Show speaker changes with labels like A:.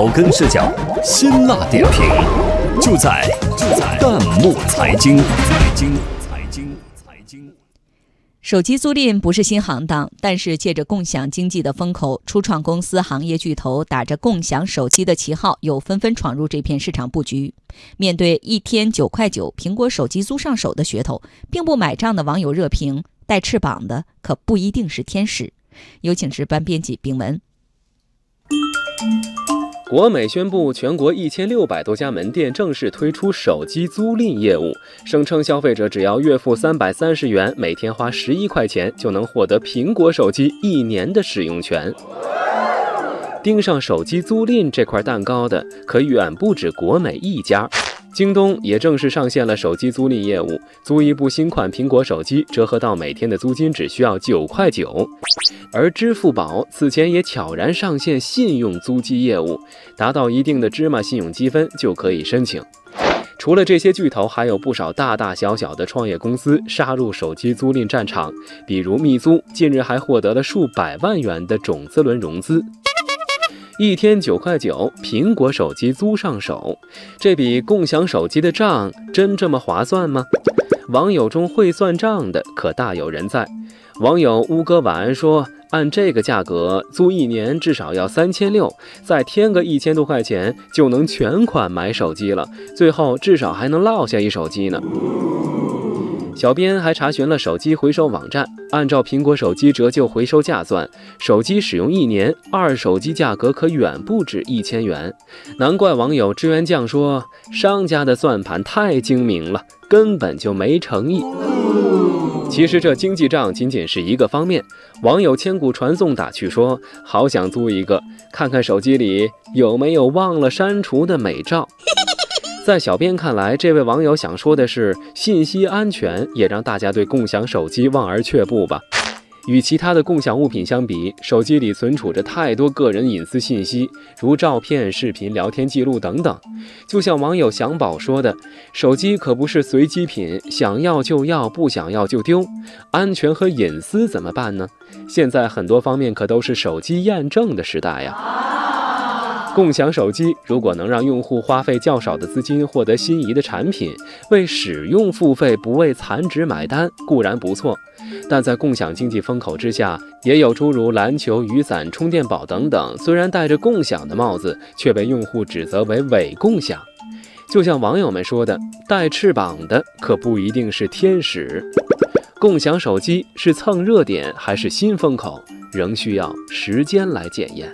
A: 草根视角，辛辣点评，就在就在弹幕财经。财经财经财经。
B: 手机租赁不是新行当，但是借着共享经济的风口，初创公司、行业巨头打着共享手机的旗号，又纷纷闯入这片市场布局。面对一天九块九苹果手机租上手的噱头，并不买账的网友热评：带翅膀的可不一定是天使。有请值班编辑丙文。
C: 国美宣布，全国一千六百多家门店正式推出手机租赁业务，声称消费者只要月付三百三十元，每天花十一块钱，就能获得苹果手机一年的使用权。盯上手机租赁这块蛋糕的，可远不止国美一家。京东也正式上线了手机租赁业务，租一部新款苹果手机，折合到每天的租金只需要九块九。而支付宝此前也悄然上线信用租机业务，达到一定的芝麻信用积分就可以申请。除了这些巨头，还有不少大大小小的创业公司杀入手机租赁战场，比如蜜租，近日还获得了数百万元的种子轮融资。一天九块九，苹果手机租上手，这笔共享手机的账真这么划算吗？网友中会算账的可大有人在。网友乌哥晚安说，按这个价格租一年至少要三千六，再添个一千多块钱就能全款买手机了，最后至少还能落下一手机呢。小编还查询了手机回收网站，按照苹果手机折旧回收价算，手机使用一年，二手机价格可远不止一千元。难怪网友支援酱说，商家的算盘太精明了，根本就没诚意。其实这经济账仅仅是一个方面，网友千古传颂打趣说，好想租一个，看看手机里有没有忘了删除的美照。在小编看来，这位网友想说的是，信息安全也让大家对共享手机望而却步吧。与其他的共享物品相比，手机里存储着太多个人隐私信息，如照片、视频、聊天记录等等。就像网友祥宝说的：“手机可不是随机品，想要就要，不想要就丢。安全和隐私怎么办呢？现在很多方面可都是手机验证的时代呀。”共享手机如果能让用户花费较少的资金获得心仪的产品，为使用付费不为残值买单固然不错，但在共享经济风口之下，也有诸如篮球、雨伞、充电宝等等，虽然戴着共享的帽子，却被用户指责为伪共享。就像网友们说的：“带翅膀的可不一定是天使。”共享手机是蹭热点还是新风口，仍需要时间来检验。